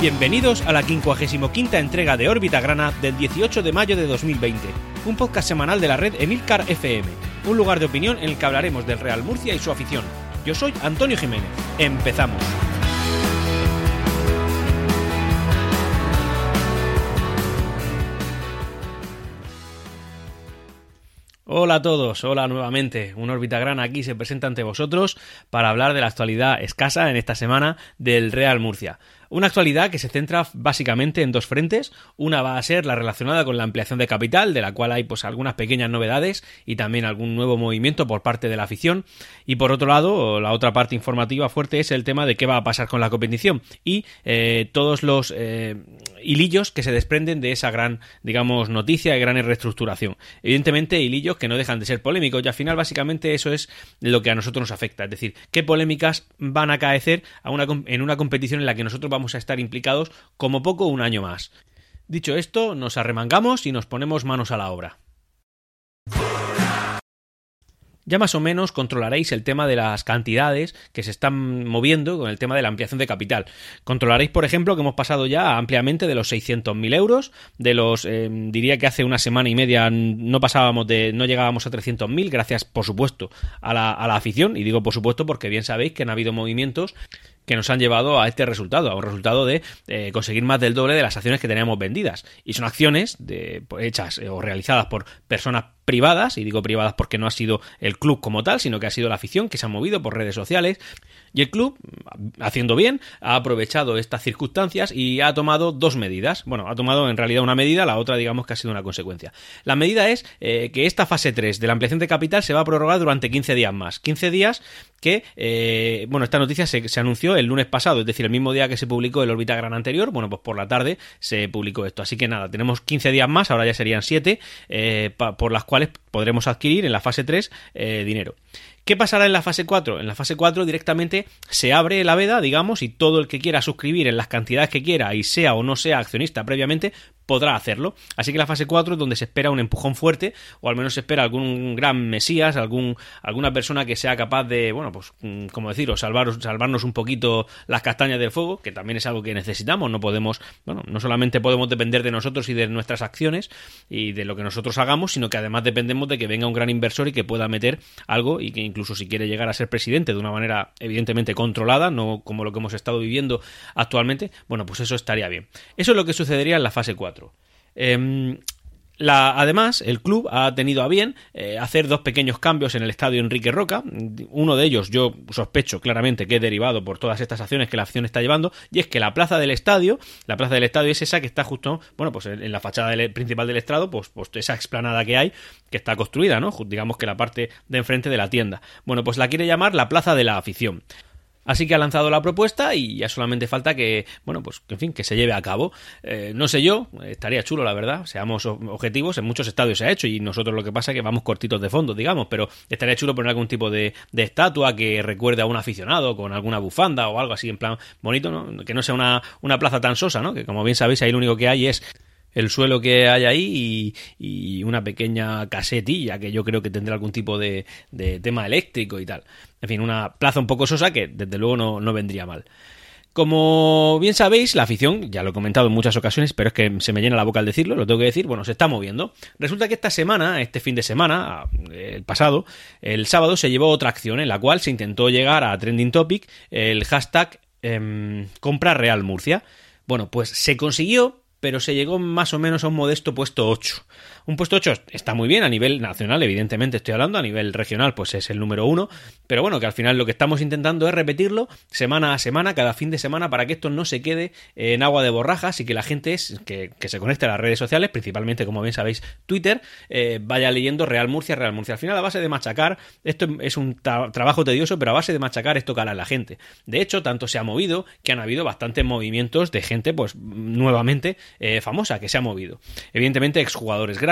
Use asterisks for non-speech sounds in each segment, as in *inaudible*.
Bienvenidos a la 55 entrega de Órbita Grana del 18 de mayo de 2020, un podcast semanal de la red Emilcar FM, un lugar de opinión en el que hablaremos del Real Murcia y su afición. Yo soy Antonio Jiménez. Empezamos. Hola a todos, hola nuevamente. Un órbita gran aquí se presenta ante vosotros para hablar de la actualidad escasa en esta semana del Real Murcia. Una actualidad que se centra básicamente en dos frentes. Una va a ser la relacionada con la ampliación de capital, de la cual hay pues algunas pequeñas novedades y también algún nuevo movimiento por parte de la afición. Y por otro lado, la otra parte informativa fuerte es el tema de qué va a pasar con la competición y eh, todos los eh, hilillos que se desprenden de esa gran, digamos, noticia y gran reestructuración. Evidentemente, hilillos que no dejan de ser polémicos y al final básicamente eso es lo que a nosotros nos afecta. Es decir, qué polémicas van a acaecer a una, en una competición en la que nosotros vamos a estar implicados como poco un año más. Dicho esto, nos arremangamos y nos ponemos manos a la obra. Ya más o menos controlaréis el tema de las cantidades que se están moviendo con el tema de la ampliación de capital. Controlaréis, por ejemplo, que hemos pasado ya ampliamente de los 600.000 euros, de los, eh, diría que hace una semana y media no pasábamos de, no llegábamos a 300.000, gracias, por supuesto, a la, a la afición, y digo por supuesto porque bien sabéis que han habido movimientos que nos han llevado a este resultado, a un resultado de eh, conseguir más del doble de las acciones que teníamos vendidas. Y son acciones de, hechas eh, o realizadas por personas privadas, y digo privadas porque no ha sido el club como tal, sino que ha sido la afición que se ha movido por redes sociales. Y el club, haciendo bien, ha aprovechado estas circunstancias y ha tomado dos medidas. Bueno, ha tomado en realidad una medida, la otra digamos que ha sido una consecuencia. La medida es eh, que esta fase 3 de la ampliación de capital se va a prorrogar durante 15 días más. 15 días que, eh, bueno, esta noticia se, anunció el lunes pasado, es decir, el mismo día que se publicó el Orbita Gran anterior, bueno, pues por la tarde se publicó esto. Así que nada, tenemos 15 días más, ahora ya serían 7, eh, por las cuales podremos adquirir en la fase 3 dinero. ¿Qué pasará en la fase 4? En la fase 4 directamente se abre la veda, digamos, y todo el que quiera suscribir en las cantidades que quiera y sea o no sea accionista previamente, podrá hacerlo. Así que la fase 4 es donde se espera un empujón fuerte, o al menos se espera algún gran mesías, algún, alguna persona que sea capaz de, bueno, pues, mm, como decir, salvar, salvarnos un poquito las castañas del fuego, que también es algo que necesitamos. No podemos, bueno, no solamente podemos depender de nosotros y de nuestras acciones y de lo que nosotros hagamos, sino que además dependemos de que venga un gran inversor y que pueda meter algo y que incluso si quiere llegar a ser presidente de una manera evidentemente controlada, no como lo que hemos estado viviendo actualmente, bueno, pues eso estaría bien. Eso es lo que sucedería en la fase 4. Em, además, el club ha tenido a bien eh, hacer dos pequeños cambios en el estadio Enrique Roca. Uno de ellos yo sospecho claramente que es derivado por todas estas acciones que la acción está llevando, y es que la plaza del estadio, la plaza del estadio es esa que está justo, bueno, pues en la fachada principal del estrado, pues, pues, esa explanada que hay, que está construida, ¿no? Digamos que la parte de enfrente de la tienda. Bueno, pues la quiere llamar la plaza de la afición. Así que ha lanzado la propuesta y ya solamente falta que, bueno, pues en fin, que se lleve a cabo. Eh, no sé yo, estaría chulo, la verdad, seamos objetivos, en muchos estadios se ha hecho y nosotros lo que pasa es que vamos cortitos de fondo, digamos, pero estaría chulo poner algún tipo de, estatua que recuerde a un aficionado con alguna bufanda o algo así en plan bonito, ¿no? Que no sea una, una plaza tan sosa, ¿no? Que como bien sabéis ahí lo único que hay es el suelo que hay ahí y, una pequeña casetilla que yo creo que tendrá algún tipo de, tema eléctrico y tal. En fin, una plaza un poco sosa que desde luego no, no vendría mal. Como bien sabéis, la afición, ya lo he comentado en muchas ocasiones, pero es que se me llena la boca al decirlo, lo tengo que decir, bueno, se está moviendo. Resulta que esta semana, este fin de semana, el pasado, el sábado se llevó otra acción en la cual se intentó llegar a Trending Topic el hashtag eh, compra Real Murcia. Bueno, pues se consiguió, pero se llegó más o menos a un modesto puesto 8. Un puesto 8 está muy bien a nivel nacional, evidentemente estoy hablando, a nivel regional pues es el número 1, pero bueno, que al final lo que estamos intentando es repetirlo semana a semana, cada fin de semana, para que esto no se quede en agua de borrajas y que la gente que, se conecte a las redes sociales, principalmente como bien sabéis Twitter, eh, vaya leyendo Real Murcia, Real Murcia. Al final a base de machacar, esto es un trabajo tedioso, pero a base de machacar esto cala a la gente. De hecho, tanto se ha movido que han habido bastantes movimientos de gente pues nuevamente eh, famosa que se ha movido. Evidentemente exjugadores grandes,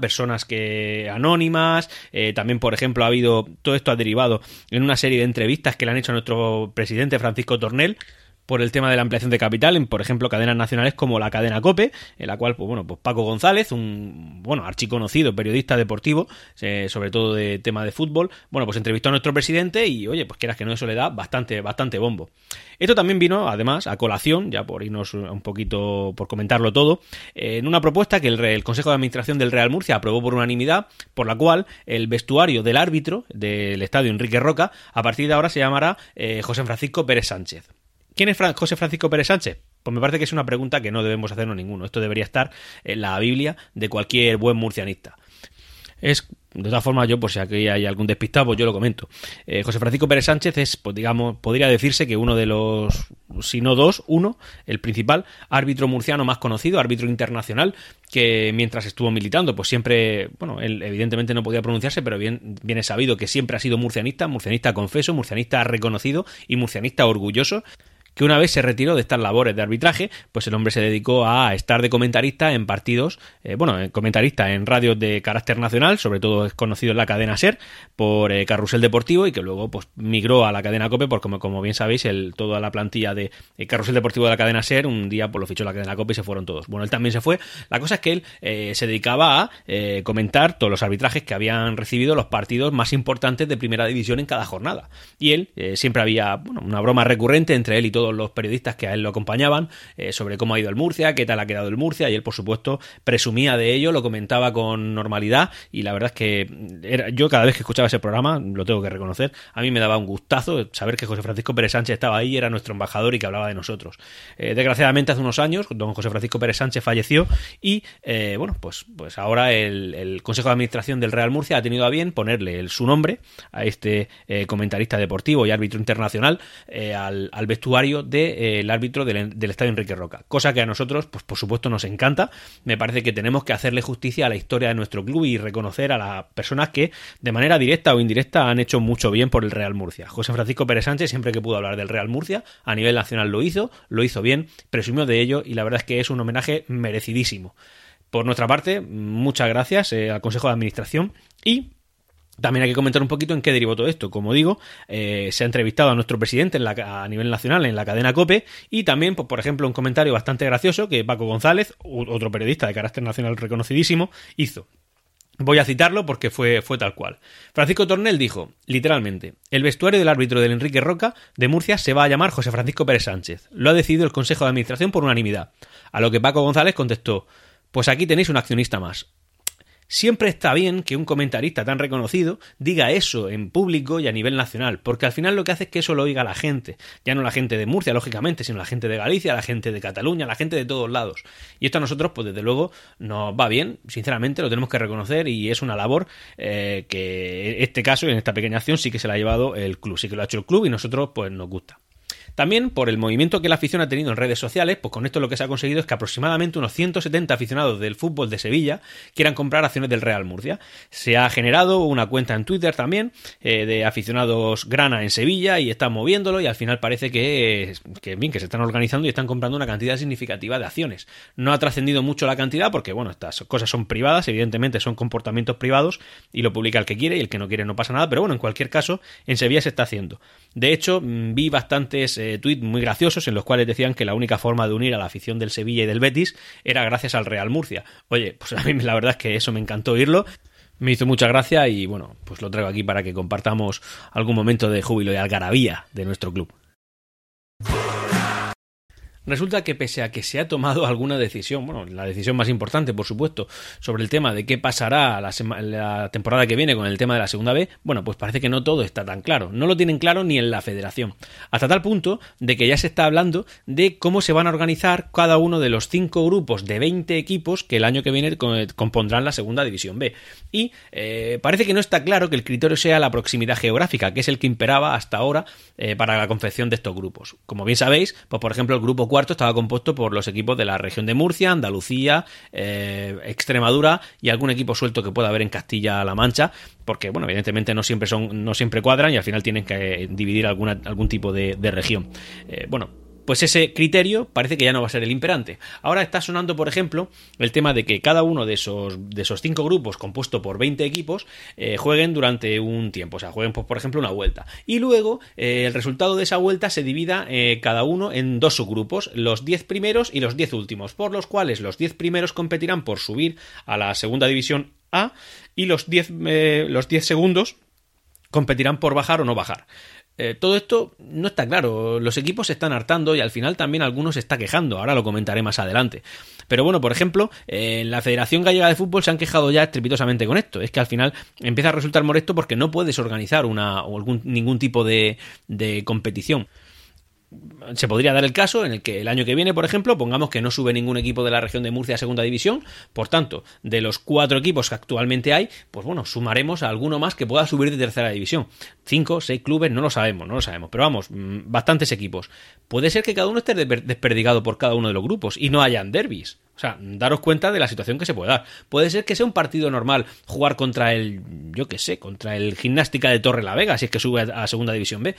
personas que anónimas, eh, también por ejemplo ha habido, todo esto ha derivado en una serie de entrevistas que le han hecho a nuestro presidente Francisco Tornel, por el tema de la ampliación de capital en, por ejemplo, cadenas nacionales como la cadena COPE, en la cual, pues bueno, pues Paco González, un, bueno, archiconocido periodista deportivo, eh, sobre todo de tema de fútbol, bueno, pues entrevistó a nuestro presidente y, oye, pues quieras que no, eso le da bastante, bastante bombo. Esto también vino, además, a colación, ya por irnos un poquito, por comentarlo todo, en una propuesta que el, el Consejo de Administración del Real Murcia aprobó por unanimidad, por la cual el vestuario del árbitro del estadio Enrique Roca, a partir de ahora se llamará eh, José Francisco Pérez Sánchez. ¿Quién es José Francisco Pérez Sánchez? Pues me parece que es una pregunta que no debemos hacernos ninguno. Esto debería estar en la Biblia de cualquier buen murcianista. Es, de todas formas, yo, por si aquí hay algún despistado, pues yo lo comento. Eh, José Francisco Pérez Sánchez es, pues digamos, podría decirse que uno de los, si no dos, uno, el principal árbitro murciano más conocido, árbitro internacional, que mientras estuvo militando, pues siempre, bueno, él evidentemente no podía pronunciarse, pero bien, bien es sabido que siempre ha sido murcianista, murcianista confeso, murcianista reconocido y murcianista orgulloso que una vez se retiró de estas labores de arbitraje, pues el hombre se dedicó a estar de comentarista en partidos, eh, bueno, comentarista en radios de carácter nacional, sobre todo es conocido en la cadena SER por eh, Carrusel Deportivo y que luego pues migró a la cadena COPE porque como, bien sabéis, el, toda la plantilla de eh, Carrusel Deportivo de la cadena SER un día pues lo fichó la cadena COPE y se fueron todos. Bueno, él también se fue. La cosa es que él se dedicaba a comentar todos los arbitrajes que habían recibido los partidos más importantes de primera división en cada jornada. Y él siempre había una broma recurrente entre él y todo los periodistas que a él lo acompañaban eh, sobre cómo ha ido el Murcia, qué tal ha quedado el Murcia, y él, por supuesto, presumía de ello, lo comentaba con normalidad, y la verdad es que era, yo cada vez que escuchaba ese programa, lo tengo que reconocer, a mí me daba un gustazo saber que José Francisco Pérez Sánchez estaba ahí, era nuestro embajador y que hablaba de nosotros. Eh, desgraciadamente, hace unos años, don José Francisco Pérez Sánchez falleció, y eh, bueno, pues, pues ahora el, Consejo de Administración del Real Murcia ha tenido a bien ponerle su nombre a este comentarista deportivo y árbitro internacional al, al vestuario del de, eh, árbitro del, Estadio Enrique Roca. Cosa que a nosotros, pues por supuesto, nos encanta. Me parece que tenemos que hacerle justicia a la historia de nuestro club y reconocer a las personas que, de manera directa o indirecta, han hecho mucho bien por el Real Murcia. José Francisco Pérez Sánchez, siempre que pudo hablar del Real Murcia, a nivel nacional lo hizo, lo hizo bien, presumió de ello y la verdad es que es un homenaje merecidísimo. Por nuestra parte, muchas gracias eh, al Consejo de Administración y también hay que comentar un poquito en qué derivó todo esto. Como digo, eh, se ha entrevistado a nuestro presidente a nivel nacional en la cadena COPE y también, pues, por ejemplo, un comentario bastante gracioso que Paco González, otro periodista de carácter nacional reconocidísimo, hizo. Voy a citarlo porque fue, fue tal cual. Francisco Tornel dijo, literalmente, el vestuario del árbitro del Enrique Roca de Murcia se va a llamar José Francisco Pérez Sánchez. Lo ha decidido el Consejo de Administración por unanimidad. A lo que Paco González contestó, pues aquí tenéis un accionista más. Siempre está bien que un comentarista tan reconocido diga eso en público y a nivel nacional, porque al final lo que hace es que eso lo oiga la gente, ya no la gente de Murcia, lógicamente, sino la gente de Galicia, la gente de Cataluña, la gente de todos lados. Y esto a nosotros, pues desde luego, nos va bien, sinceramente, lo tenemos que reconocer y es una labor eh, que en este caso, en esta pequeña acción, sí que se la ha llevado el club, sí que lo ha hecho el club y nosotros, pues nos gusta. También por el movimiento que la afición ha tenido en redes sociales, pues con esto lo que se ha conseguido es que aproximadamente unos 170 aficionados del fútbol de Sevilla quieran comprar acciones del Real Murcia. Se ha generado una cuenta en Twitter también eh, de aficionados grana en Sevilla y están moviéndolo y al final parece que, que, bien, que se están organizando y están comprando una cantidad significativa de acciones. No ha trascendido mucho la cantidad porque, bueno, estas cosas son privadas, evidentemente son comportamientos privados y lo publica el que quiere y el que no quiere no pasa nada, pero bueno, en cualquier caso, en Sevilla se está haciendo. De hecho, mm, vi bastantes eh, tweets muy graciosos en los cuales decían que la única forma de unir a la afición del Sevilla y del Betis era gracias al Real Murcia. Oye, pues a mí la verdad es que eso me encantó oírlo. Me hizo mucha gracia y bueno, pues lo traigo aquí para que compartamos algún momento de júbilo y algarabía de nuestro club. Resulta que pese a que se ha tomado *laughs* alguna decisión, bueno, la decisión más importante, por supuesto, sobre el tema de qué pasará la, temporada que viene con el tema de la segunda B, bueno, pues parece que no todo está tan claro. No lo tienen claro ni en la federación. Hasta tal punto de que ya se está hablando de cómo se van a organizar cada uno de los cinco grupos de 20 equipos que el año que viene compondrán la segunda división B. Y eh, parece que no está claro que el criterio sea la proximidad geográfica, que es el que imperaba hasta ahora eh, para la confección de estos grupos. Como bien sabéis, pues por ejemplo el grupo cuarto estaba compuesto por los equipos de la región de Murcia, Andalucía, eh, Extremadura y algún equipo suelto que pueda haber en Castilla-La Mancha, porque bueno, evidentemente no siempre son, no siempre cuadran y al final tienen que dividir alguna, algún tipo de, región. Eh, bueno, pues ese criterio parece que ya no va a ser el imperante. Ahora está sonando, por ejemplo, el tema de que cada uno de esos, de esos cinco grupos, compuesto por 20 equipos, eh, jueguen durante un tiempo, o sea, jueguen, pues, por ejemplo, una vuelta. Y luego eh, el resultado de esa vuelta se divida eh, cada uno en dos subgrupos, los 10 primeros y los 10 últimos, por los cuales los 10 primeros competirán por subir a la segunda división A y los 10 los 10 segundos competirán por bajar o no bajar. Eh, todo esto no está claro. Los equipos se están hartando y al final también algunos se está quejando. Ahora lo comentaré más adelante. Pero bueno, por ejemplo, en la Federación Gallega de Fútbol se han quejado ya estrepitosamente con esto. Es que al final empieza a resultar molesto porque no puedes organizar una o algún, ningún tipo de competición se podría dar el caso en el que el año que viene, por ejemplo, pongamos que no sube ningún equipo de la región de Murcia a segunda división, por tanto, de los cuatro equipos que actualmente hay, pues bueno, sumaremos a alguno más que pueda subir de tercera división. Cinco, seis clubes, no lo sabemos, no lo sabemos, pero vamos, mm, bastantes equipos. Puede ser que cada uno esté desperdigado por cada uno de los grupos y no hayan derbis. O sea, daros cuenta de la situación que se puede dar. Puede ser que sea un partido normal jugar contra el, yo qué sé, contra el Gimnástica de Torre la Vega, si es que sube a, Segunda División B.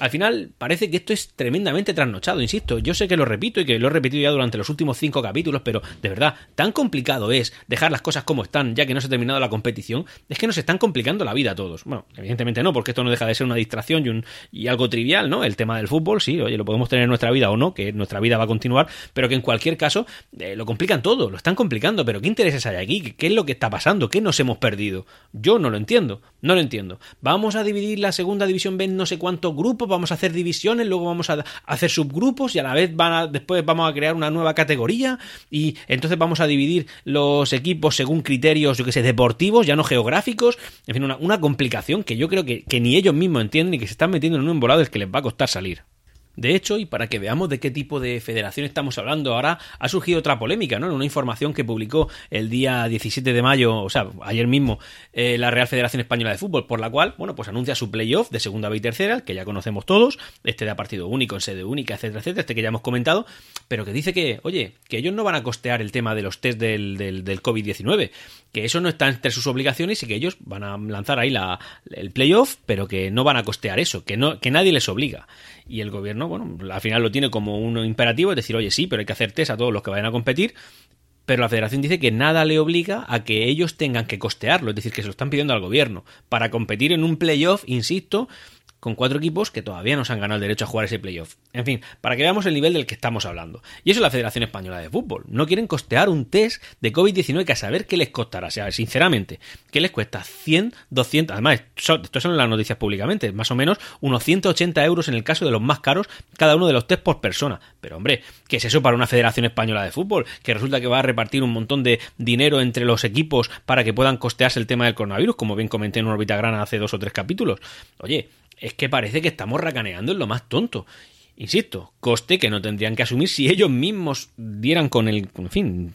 Al final parece que esto es tremendamente trasnochado, insisto. Yo sé que lo repito y que lo he repetido ya durante los últimos cinco capítulos, pero de verdad, tan complicado es dejar las cosas como están ya que no se ha terminado la competición, es que nos están complicando la vida a todos. Bueno, evidentemente no, porque esto no deja de ser una distracción y, un, y algo trivial, ¿no? El tema del fútbol, sí, oye, lo podemos tener en nuestra vida o no, que nuestra vida va a continuar, pero que en cualquier caso eh, lo complican todo, lo están complicando, pero ¿qué intereses hay aquí? ¿Qué, es lo que está pasando? ¿Qué nos hemos perdido? Yo no lo entiendo, no lo entiendo. Vamos a dividir la segunda división B en no sé cuántos grupos, vamos a hacer divisiones, luego vamos a hacer subgrupos y a la vez van a, después vamos a crear una nueva categoría y entonces vamos a dividir los equipos según criterios, yo que sé, deportivos, ya no geográficos, en fin, una, complicación que yo creo que, que ni ellos mismos entienden y que se están metiendo en un embolado del que les va a costar salir. De hecho, y para que veamos de qué tipo de federación estamos hablando, ahora ha surgido otra polémica, ¿no? En una información que publicó el día 17 de mayo, o sea, ayer mismo, eh, la Real Federación Española de Fútbol, por la cual, bueno, pues anuncia su playoff de segunda B y tercera, que ya conocemos todos, este de partido único, en sede única, etcétera, etcétera, este que ya hemos comentado, pero que dice que, oye, que ellos no van a costear el tema de los test del, del, del COVID-19, que eso no está entre sus obligaciones y que ellos van a lanzar ahí la, el playoff, pero que no van a costear eso, que, no, que nadie les obliga y el gobierno, bueno, al final lo tiene como un imperativo, es decir, oye, sí, pero hay que hacer test a todos los que vayan a competir, pero la federación dice que nada le obliga a que ellos tengan que costearlo, es decir, que se lo están pidiendo al gobierno. Para competir en un playoff, insisto, con cuatro equipos que todavía no se han ganado el derecho a jugar ese playoff. En fin, para que veamos el nivel del que estamos hablando. Y eso es la Federación Española de Fútbol. No quieren costear un test de COVID-19 que a saber qué les costará. O sea, sinceramente, ¿qué les cuesta? 100, 200. Además, esto son las noticias públicamente. Más o menos unos 180 euros en el caso de los más caros, cada uno de los test por persona. Pero hombre, ¿qué es eso para una Federación Española de Fútbol? Que resulta que va a repartir un montón de dinero entre los equipos para que puedan costearse el tema del coronavirus, como bien comenté en órbita grana hace dos o tres capítulos. Oye, es que parece que estamos racaneando en lo más tonto. Insisto, coste que no tendrían que asumir si ellos mismos dieran con el, en fin,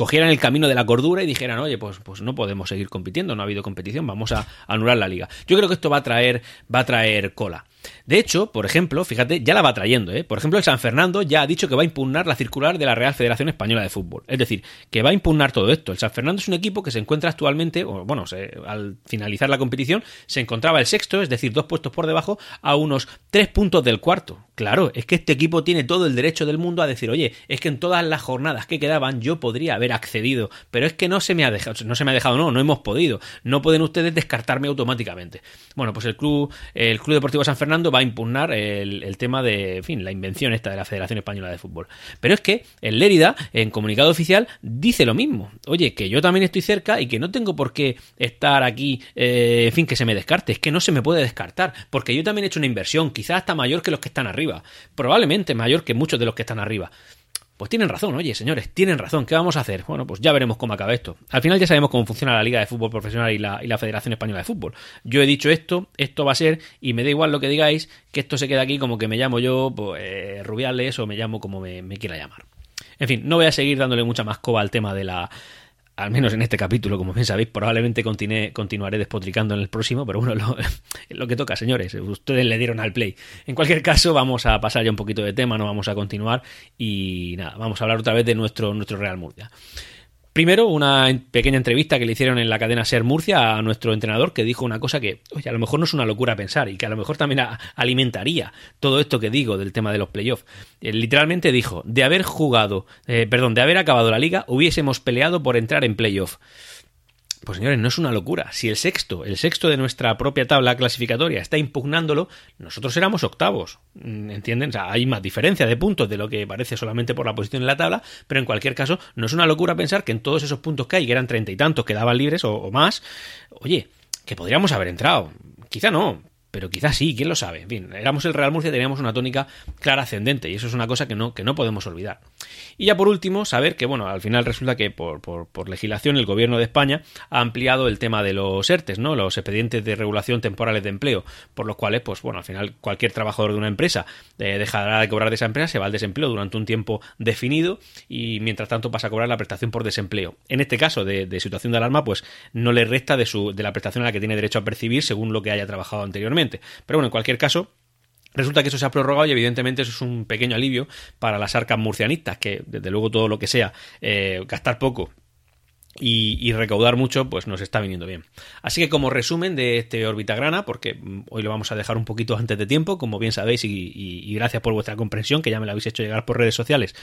cogieran el camino de la cordura y dijeran, oye, pues, pues no podemos seguir compitiendo, no ha habido competición, vamos a anular la liga. Yo creo que esto va a traer, va a traer cola. De hecho, por ejemplo, fíjate, ya la va trayendo, ¿eh? Por ejemplo, el San Fernando ya ha dicho que va a impugnar la circular de la Real Federación Española de Fútbol. Es decir, que va a impugnar todo esto. El San Fernando es un equipo que se encuentra actualmente, o bueno, al finalizar la competición, se encontraba el sexto, es decir, dos puestos por debajo, a unos tres puntos del cuarto. Claro, es que este equipo tiene todo el derecho del mundo a decir, oye, es que en todas las jornadas que quedaban yo podría haber accedido, pero es que no se me ha dejado, no se me ha dejado, no, no hemos podido. No pueden ustedes descartarme automáticamente. Bueno, pues el club, el Club Deportivo San Fernando va a impugnar el, tema de, fin, la invención esta de la Federación Española de Fútbol. Pero es que el Lérida, en comunicado oficial, dice lo mismo. Oye, que yo también estoy cerca y que no tengo por qué estar aquí, eh, en fin, que se me descarte. Es que no se me puede descartar, porque yo también he hecho una inversión, quizás hasta mayor que los que están arriba. Probablemente mayor que muchos de los que están arriba. Pues tienen razón, oye, señores, tienen razón. ¿Qué vamos a hacer? Bueno, pues ya veremos cómo acaba esto. Al final ya sabemos cómo funciona la Liga de Fútbol Profesional y la, Federación Española de Fútbol. Yo he dicho esto, esto va a ser, y me da igual lo que digáis, que esto se queda aquí como que me llamo yo pues, Rubiales o me llamo como me, me quiera llamar. En fin, no voy a seguir dándole mucha más coba al tema de la, al menos en este capítulo, como bien sabéis, probablemente continuaré despotricando en el próximo, pero bueno, *laughs* lo, lo, que toca, señores, ustedes le dieron al play. En cualquier caso, vamos a pasar ya un poquito de tema, no vamos a continuar y nada, vamos a hablar otra vez de nuestro, nuestro Real Murcia. Primero, una pequeña entrevista que le hicieron en la cadena Ser Murcia a nuestro entrenador que dijo una cosa que, oye, a lo mejor no es una locura pensar y que a lo mejor también alimentaría todo esto que digo del tema de los playoffs. Eh, literalmente dijo, de haber jugado, eh, perdón, de haber acabado la liga, hubiésemos peleado por entrar en playoff. Pues señores, no es una locura. Si el sexto, el sexto de nuestra propia tabla clasificatoria está impugnándolo, nosotros éramos octavos. Mm, ¿Entienden? O sea, hay más diferencia de puntos de lo que parece solamente por la posición en la tabla, pero en cualquier caso, no es una locura pensar que en todos esos puntos que hay, que eran treinta y tantos, quedaban libres o, o más, oye, que podríamos haber entrado. Quizá no, pero quizás sí, quién lo sabe. Bien, éramos el Real Murcia, teníamos una tónica clara ascendente y eso es una cosa que no, que no podemos olvidar. Y ya por último, saber que, bueno, al final resulta que por, por, legislación el gobierno de España ha ampliado el tema de los ERTES, ¿no? Los expedientes de regulación temporales de empleo, por los cuales, pues bueno, al final cualquier trabajador de una empresa eh, dejará de cobrar de esa empresa, se va al desempleo durante un tiempo definido y mientras tanto pasa a cobrar la prestación por desempleo. En este caso de, de situación de alarma, pues no le resta de, su, de la prestación a la que tiene derecho a percibir según lo que haya trabajado anteriormente. Pero bueno, en cualquier caso, Resulta que eso se ha prorrogado y evidentemente eso es un pequeño alivio para las arcas murcianistas, que desde luego todo lo que sea eh, gastar poco y, recaudar mucho, pues nos está viniendo bien. Así que como resumen de este Orbitagrana, porque mm, hoy lo vamos a dejar un poquito antes de tiempo, como bien sabéis, y, gracias por vuestra comprensión, que ya me lo habéis hecho llegar por redes sociales.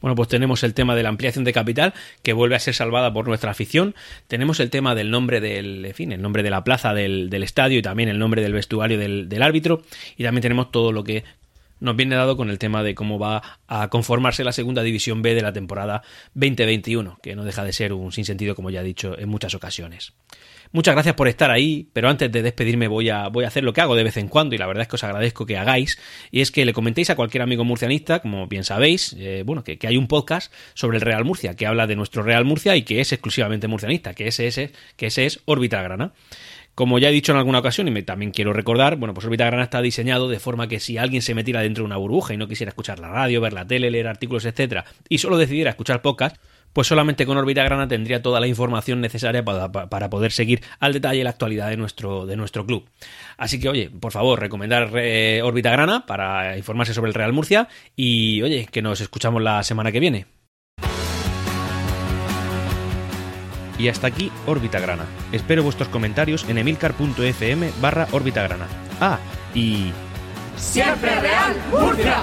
Bueno, pues tenemos el tema de la ampliación de capital, que vuelve a ser salvada por nuestra afición. Tenemos el tema del nombre del, fin, el nombre de la plaza del, estadio y también el nombre del vestuario del árbitro. Y también tenemos todo lo que nos viene dado con el tema de cómo va a conformarse la segunda división B de la temporada 2021, que no deja de ser un sinsentido, como ya he dicho en muchas ocasiones. Muchas gracias por estar ahí, pero antes de despedirme voy a, voy a hacer lo que hago de vez en cuando y la verdad es que os agradezco que hagáis y es que le comentéis a cualquier amigo murcianista, como bien sabéis, eh, bueno, que, hay un podcast sobre el Real Murcia, que habla de nuestro Real Murcia y que es exclusivamente murcianista, que ese, ese, que ese es Órbita Grana. Como ya he dicho en alguna ocasión y me, también quiero recordar, bueno, pues Orbita Grana está diseñado de forma que si alguien se metiera dentro de una burbuja y no quisiera escuchar la radio, ver la tele, leer artículos, etcétera, y solo decidiera escuchar podcast, pues solamente con Orbita Grana tendría toda la información necesaria para, poder seguir al detalle la actualidad de nuestro, de nuestro club. Así que, oye, por favor, recomendar eh, Orbita Grana para informarse sobre el Real Murcia y, oye, que nos escuchamos la semana que viene. Y hasta aquí Órbita Grana. Espero vuestros comentarios en emilcar.fm barra Órbita Grana. Ah, y... ¡Siempre Real Murcia!